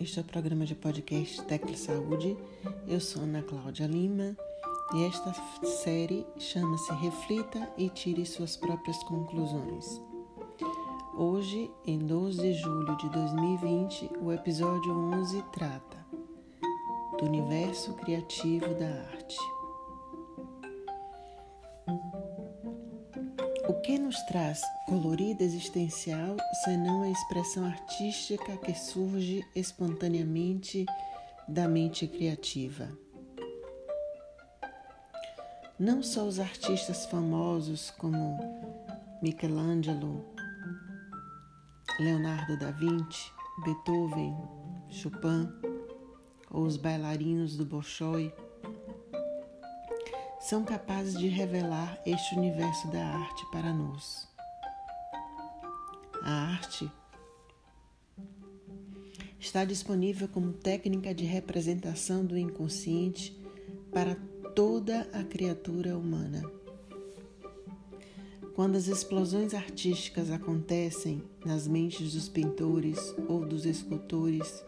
Este é o programa de podcast Tecla Saúde. Eu sou Ana Cláudia Lima e esta série chama-se Reflita e Tire Suas Próprias Conclusões. Hoje, em 12 de julho de 2020, o episódio 11 trata do universo criativo da arte. Que nos traz colorida existencial senão a expressão artística que surge espontaneamente da mente criativa? Não só os artistas famosos como Michelangelo, Leonardo da Vinci, Beethoven, Chopin ou os bailarinos do Bolshoi são capazes de revelar este universo da arte para nós. A arte está disponível como técnica de representação do inconsciente para toda a criatura humana. Quando as explosões artísticas acontecem nas mentes dos pintores ou dos escultores,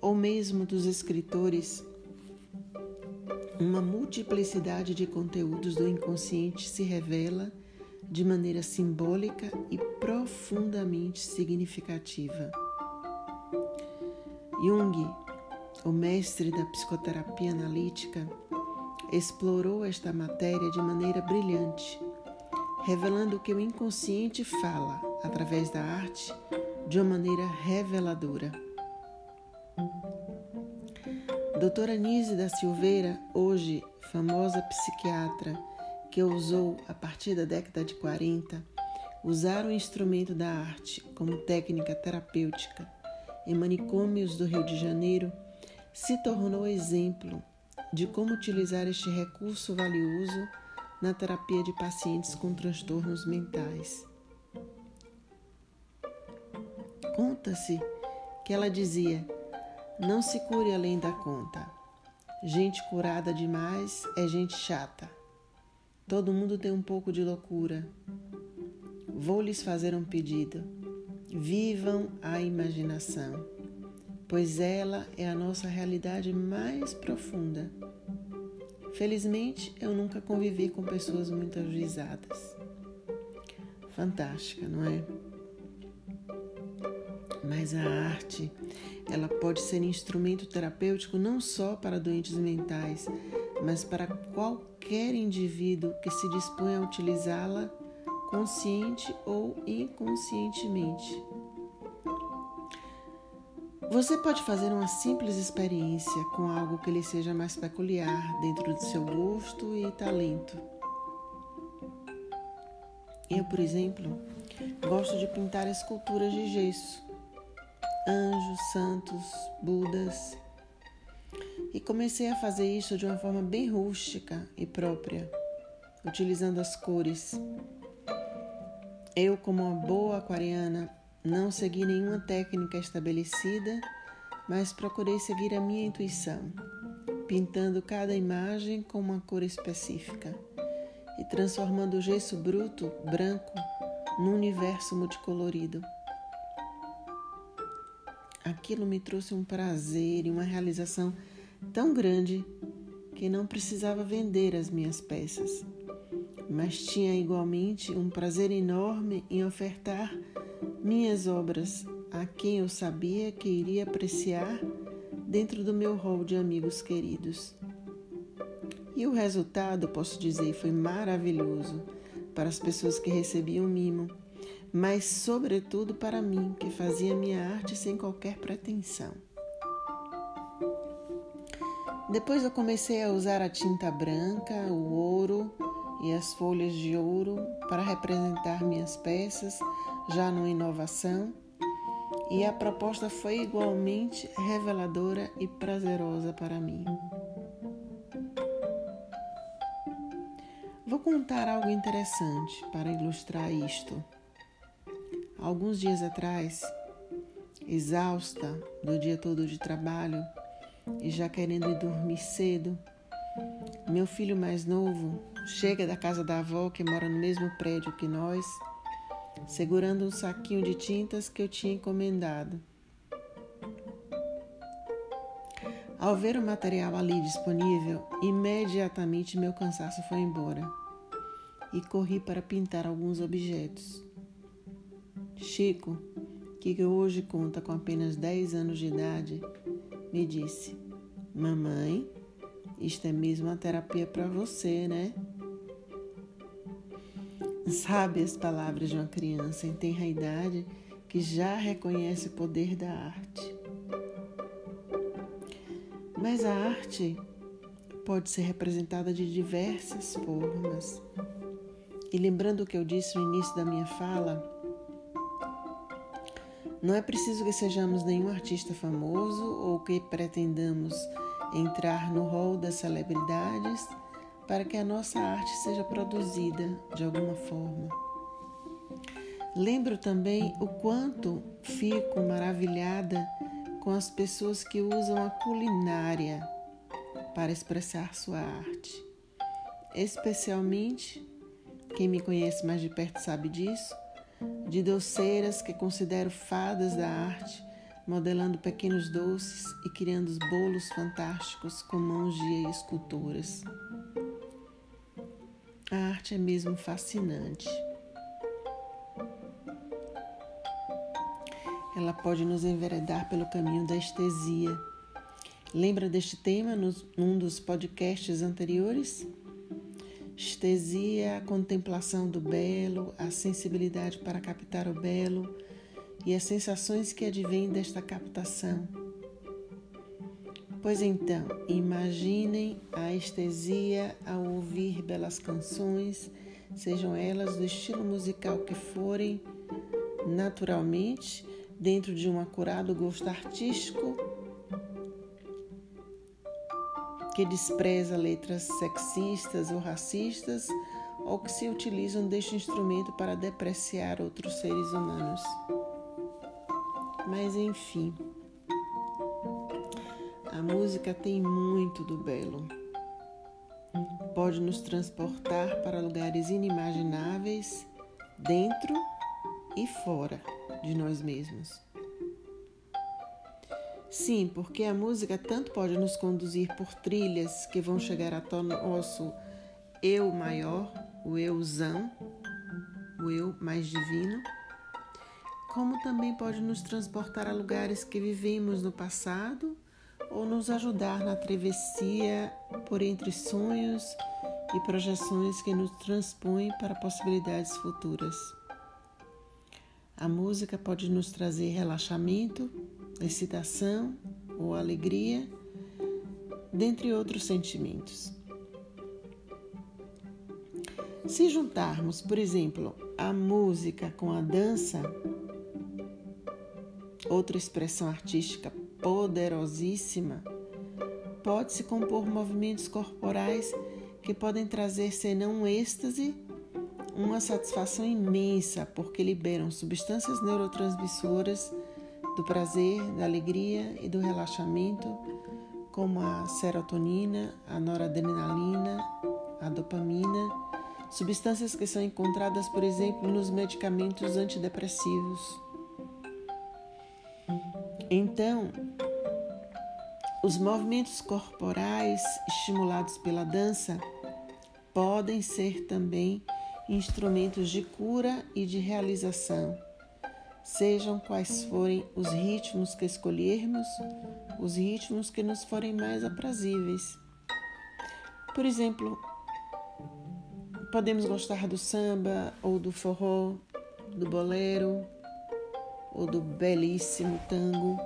ou mesmo dos escritores, uma multiplicidade de conteúdos do inconsciente se revela de maneira simbólica e profundamente significativa. Jung, o mestre da psicoterapia analítica, explorou esta matéria de maneira brilhante, revelando que o inconsciente fala, através da arte, de uma maneira reveladora. Doutora Nise da Silveira, hoje famosa psiquiatra, que usou, a partir da década de 40, usar o instrumento da arte como técnica terapêutica em manicômios do Rio de Janeiro, se tornou exemplo de como utilizar este recurso valioso na terapia de pacientes com transtornos mentais. Conta-se que ela dizia: não se cure além da conta. Gente curada demais é gente chata. Todo mundo tem um pouco de loucura. Vou lhes fazer um pedido. Vivam a imaginação, pois ela é a nossa realidade mais profunda. Felizmente, eu nunca convivi com pessoas muito ajuizadas. Fantástica, não é? Mas a arte, ela pode ser instrumento terapêutico não só para doentes mentais, mas para qualquer indivíduo que se dispõe a utilizá-la consciente ou inconscientemente. Você pode fazer uma simples experiência com algo que lhe seja mais peculiar dentro do seu gosto e talento. Eu, por exemplo, gosto de pintar esculturas de gesso anjos, santos, budas. E comecei a fazer isso de uma forma bem rústica e própria, utilizando as cores. Eu, como uma boa aquariana, não segui nenhuma técnica estabelecida, mas procurei seguir a minha intuição, pintando cada imagem com uma cor específica e transformando o gesso bruto, branco, num universo multicolorido. Aquilo me trouxe um prazer e uma realização tão grande que não precisava vender as minhas peças, mas tinha igualmente um prazer enorme em ofertar minhas obras a quem eu sabia que iria apreciar dentro do meu rol de amigos queridos. E o resultado, posso dizer, foi maravilhoso para as pessoas que recebiam mimo mas sobretudo para mim, que fazia minha arte sem qualquer pretensão. Depois eu comecei a usar a tinta branca, o ouro e as folhas de ouro para representar minhas peças, já numa inovação, e a proposta foi igualmente reveladora e prazerosa para mim. Vou contar algo interessante para ilustrar isto. Alguns dias atrás, exausta do dia todo de trabalho e já querendo ir dormir cedo, meu filho mais novo chega da casa da avó que mora no mesmo prédio que nós, segurando um saquinho de tintas que eu tinha encomendado. Ao ver o material ali disponível, imediatamente meu cansaço foi embora e corri para pintar alguns objetos. Chico, que hoje conta com apenas 10 anos de idade, me disse: Mamãe, isto é mesmo uma terapia para você, né? Sabe as palavras de uma criança em tenra idade que já reconhece o poder da arte. Mas a arte pode ser representada de diversas formas. E lembrando o que eu disse no início da minha fala, não é preciso que sejamos nenhum artista famoso ou que pretendamos entrar no rol das celebridades para que a nossa arte seja produzida de alguma forma. Lembro também o quanto fico maravilhada com as pessoas que usam a culinária para expressar sua arte. Especialmente, quem me conhece mais de perto sabe disso, de doceiras que considero fadas da arte, modelando pequenos doces e criando bolos fantásticos com mãos de escultoras. A arte é mesmo fascinante. ela pode nos enveredar pelo caminho da estesia. Lembra deste tema num dos podcasts anteriores? Estesia, a contemplação do belo, a sensibilidade para captar o belo e as sensações que advêm desta captação. Pois então, imaginem a estesia ao ouvir belas canções, sejam elas do estilo musical que forem, naturalmente dentro de um acurado gosto artístico que despreza letras sexistas ou racistas ou que se utilizam deste instrumento para depreciar outros seres humanos. Mas enfim, a música tem muito do belo. Pode nos transportar para lugares inimagináveis, dentro e fora de nós mesmos. Sim, porque a música tanto pode nos conduzir por trilhas que vão chegar até o nosso eu maior, o euzão, o eu mais divino, como também pode nos transportar a lugares que vivemos no passado ou nos ajudar na travessia por entre sonhos e projeções que nos transpõem para possibilidades futuras. A música pode nos trazer relaxamento, excitação ou alegria, dentre outros sentimentos. Se juntarmos, por exemplo, a música com a dança, outra expressão artística poderosíssima, pode-se compor movimentos corporais que podem trazer senão um êxtase uma satisfação imensa porque liberam substâncias neurotransmissoras do prazer, da alegria e do relaxamento, como a serotonina, a noradrenalina, a dopamina, substâncias que são encontradas, por exemplo, nos medicamentos antidepressivos. Então, os movimentos corporais estimulados pela dança podem ser também instrumentos de cura e de realização. Sejam quais forem os ritmos que escolhermos, os ritmos que nos forem mais aprazíveis. Por exemplo, podemos gostar do samba ou do forró, do bolero ou do belíssimo tango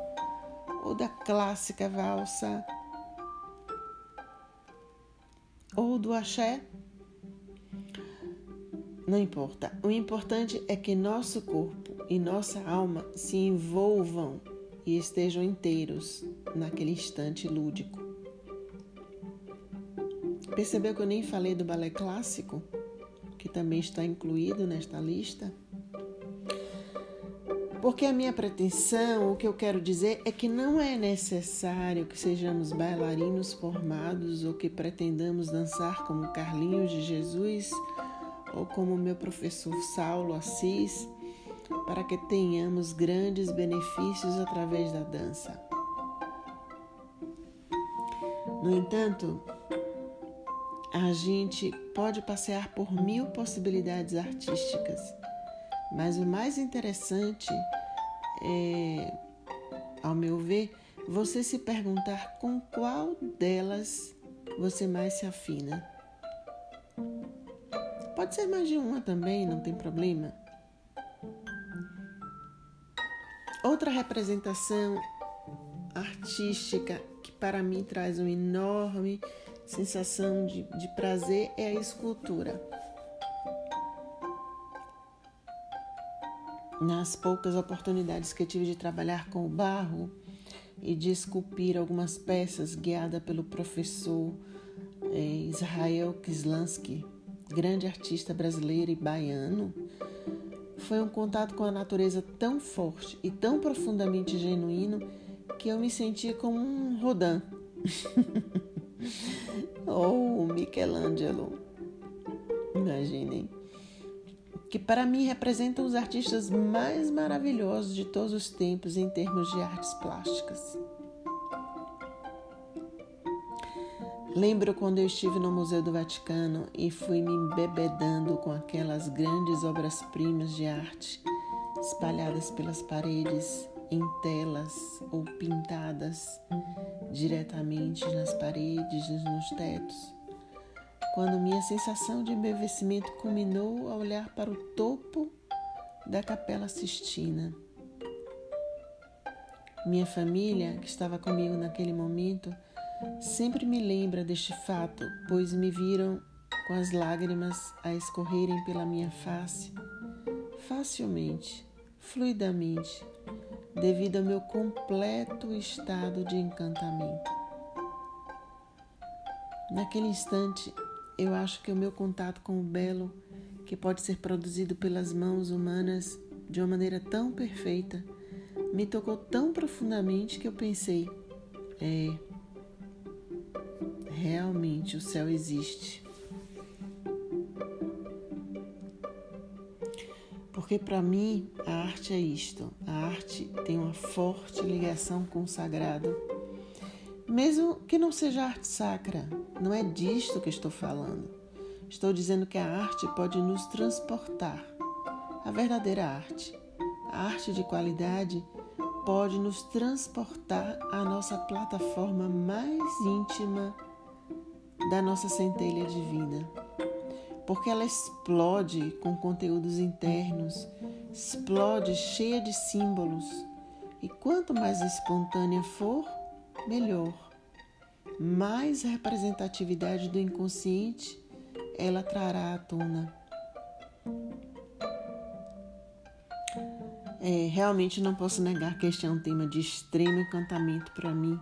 ou da clássica valsa ou do axé não importa. O importante é que nosso corpo e nossa alma se envolvam e estejam inteiros naquele instante lúdico. Percebeu que eu nem falei do balé clássico, que também está incluído nesta lista? Porque a minha pretensão, o que eu quero dizer é que não é necessário que sejamos bailarinos formados ou que pretendamos dançar como Carlinhos de Jesus ou como meu professor Saulo Assis, para que tenhamos grandes benefícios através da dança. No entanto, a gente pode passear por mil possibilidades artísticas, mas o mais interessante é, ao meu ver, você se perguntar com qual delas você mais se afina. Pode ser mais de uma também, não tem problema. Outra representação artística que para mim traz uma enorme sensação de, de prazer é a escultura. Nas poucas oportunidades que tive de trabalhar com o barro e de esculpir algumas peças guiada pelo professor eh, Israel Kislansky, grande artista brasileiro e baiano, foi um contato com a natureza tão forte e tão profundamente genuíno que eu me senti como um Rodin ou Michelangelo. Imaginem. Que para mim representam os artistas mais maravilhosos de todos os tempos em termos de artes plásticas. Lembro quando eu estive no Museu do Vaticano e fui me embebedando com aquelas grandes obras-primas de arte espalhadas pelas paredes, em telas ou pintadas diretamente nas paredes e nos tetos. Quando minha sensação de embevecimento culminou ao olhar para o topo da Capela Sistina. Minha família, que estava comigo naquele momento, Sempre me lembra deste fato, pois me viram com as lágrimas a escorrerem pela minha face, facilmente, fluidamente, devido ao meu completo estado de encantamento. Naquele instante, eu acho que o meu contato com o belo, que pode ser produzido pelas mãos humanas de uma maneira tão perfeita, me tocou tão profundamente que eu pensei: é realmente o céu existe. Porque para mim a arte é isto: a arte tem uma forte ligação com o sagrado. Mesmo que não seja arte sacra, não é disto que estou falando. Estou dizendo que a arte pode nos transportar. A verdadeira arte, a arte de qualidade, pode nos transportar à nossa plataforma mais íntima da nossa centelha divina, porque ela explode com conteúdos internos, explode cheia de símbolos, e quanto mais espontânea for, melhor. Mais representatividade do inconsciente ela trará à tona. É, realmente não posso negar que este é um tema de extremo encantamento para mim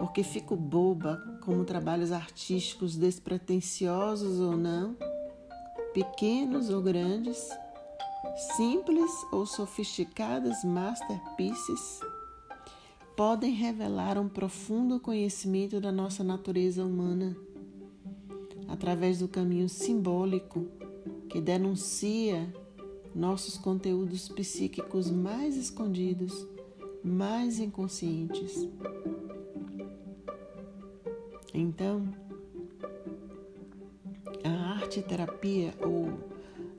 porque fico boba como trabalhos artísticos despretensiosos ou não, pequenos ou grandes, simples ou sofisticadas masterpieces, podem revelar um profundo conhecimento da nossa natureza humana através do caminho simbólico que denuncia nossos conteúdos psíquicos mais escondidos, mais inconscientes. Então, a arte terapia ou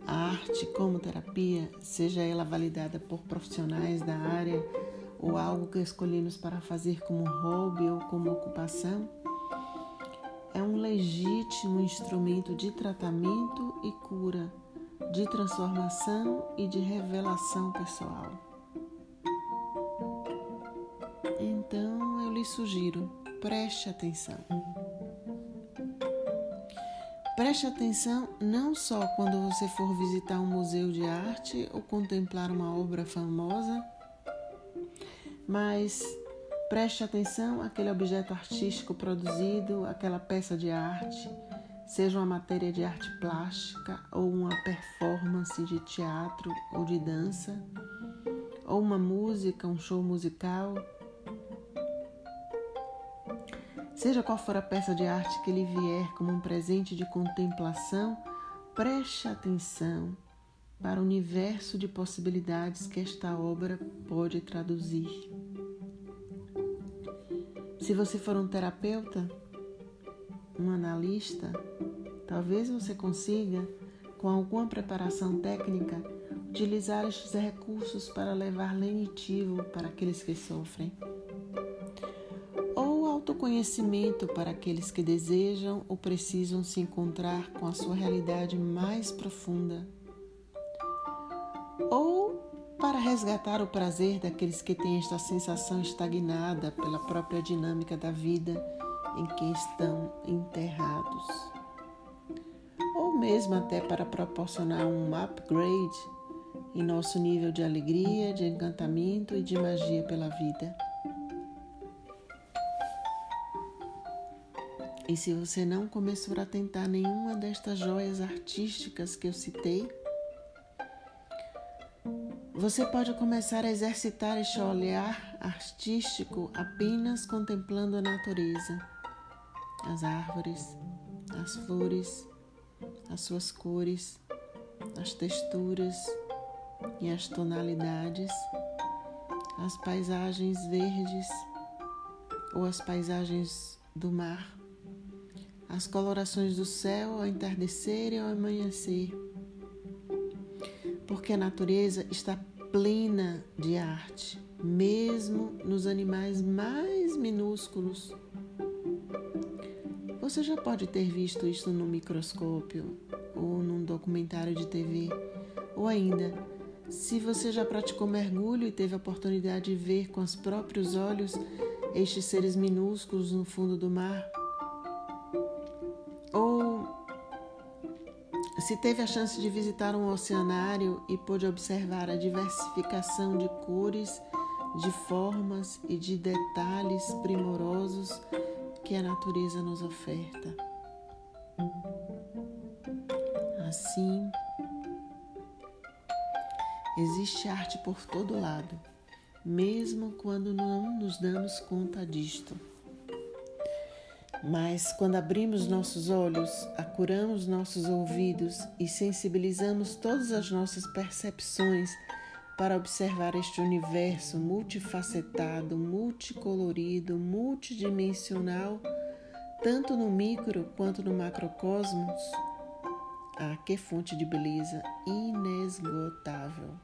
a arte como terapia, seja ela validada por profissionais da área ou algo que escolhemos para fazer como hobby ou como ocupação, é um legítimo instrumento de tratamento e cura, de transformação e de revelação pessoal. Então eu lhe sugiro preste atenção. Preste atenção não só quando você for visitar um museu de arte ou contemplar uma obra famosa, mas preste atenção àquele objeto artístico produzido, aquela peça de arte, seja uma matéria de arte plástica ou uma performance de teatro ou de dança, ou uma música, um show musical Seja qual for a peça de arte que lhe vier como um presente de contemplação, preste atenção para o universo de possibilidades que esta obra pode traduzir. Se você for um terapeuta, um analista, talvez você consiga, com alguma preparação técnica, utilizar estes recursos para levar lenitivo para aqueles que sofrem. Ou autoconhecimento para aqueles que desejam ou precisam se encontrar com a sua realidade mais profunda. Ou para resgatar o prazer daqueles que têm esta sensação estagnada pela própria dinâmica da vida em que estão enterrados. Ou mesmo até para proporcionar um upgrade em nosso nível de alegria, de encantamento e de magia pela vida. E se você não começou a tentar nenhuma destas joias artísticas que eu citei, você pode começar a exercitar este olhar artístico apenas contemplando a natureza, as árvores, as flores, as suas cores, as texturas, e as tonalidades, as paisagens verdes ou as paisagens do mar, as colorações do céu ao entardecer e ao amanhecer. Porque a natureza está plena de arte, mesmo nos animais mais minúsculos. Você já pode ter visto isso no microscópio ou num documentário de TV, ou ainda se você já praticou mergulho e teve a oportunidade de ver com os próprios olhos estes seres minúsculos no fundo do mar, se teve a chance de visitar um oceanário e pôde observar a diversificação de cores, de formas e de detalhes primorosos que a natureza nos oferta. Assim, Existe arte por todo lado, mesmo quando não nos damos conta disto. Mas quando abrimos nossos olhos, acuramos nossos ouvidos e sensibilizamos todas as nossas percepções para observar este universo multifacetado, multicolorido, multidimensional, tanto no micro quanto no macrocosmos, ah, que fonte de beleza inesgotável.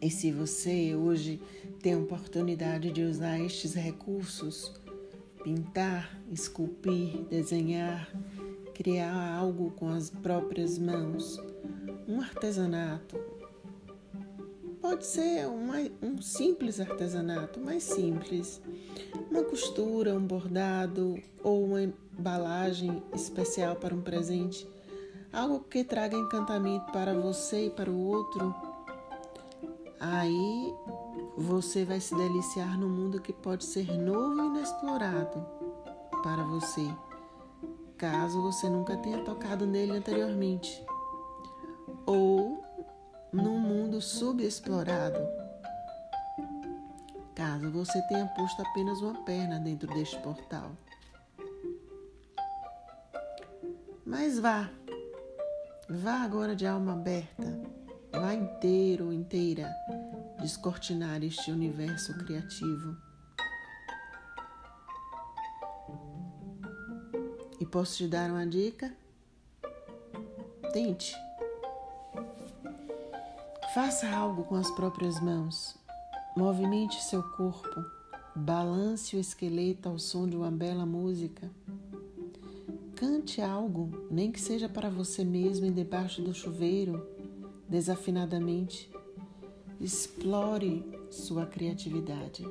E se você hoje tem a oportunidade de usar estes recursos, pintar, esculpir, desenhar, criar algo com as próprias mãos, um artesanato, pode ser uma, um simples artesanato, mais simples, uma costura, um bordado ou uma embalagem especial para um presente, algo que traga encantamento para você e para o outro. Aí você vai se deliciar no mundo que pode ser novo e inexplorado para você, caso você nunca tenha tocado nele anteriormente. Ou num mundo subexplorado. Caso você tenha posto apenas uma perna dentro deste portal. Mas vá, vá agora de alma aberta, vá inteiro, inteira, descortinar este universo criativo. E posso te dar uma dica? Tente. Faça algo com as próprias mãos. Movimente seu corpo. Balance o esqueleto ao som de uma bela música. Cante algo, nem que seja para você mesmo debaixo do chuveiro, desafinadamente. Explore sua criatividade.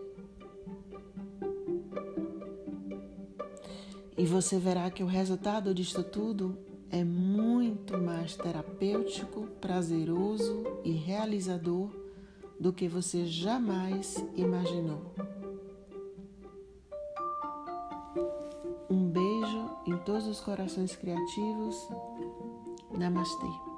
E você verá que o resultado disto tudo é muito mais terapêutico, prazeroso e realizador do que você jamais imaginou. Um beijo em todos os corações criativos. Namastê.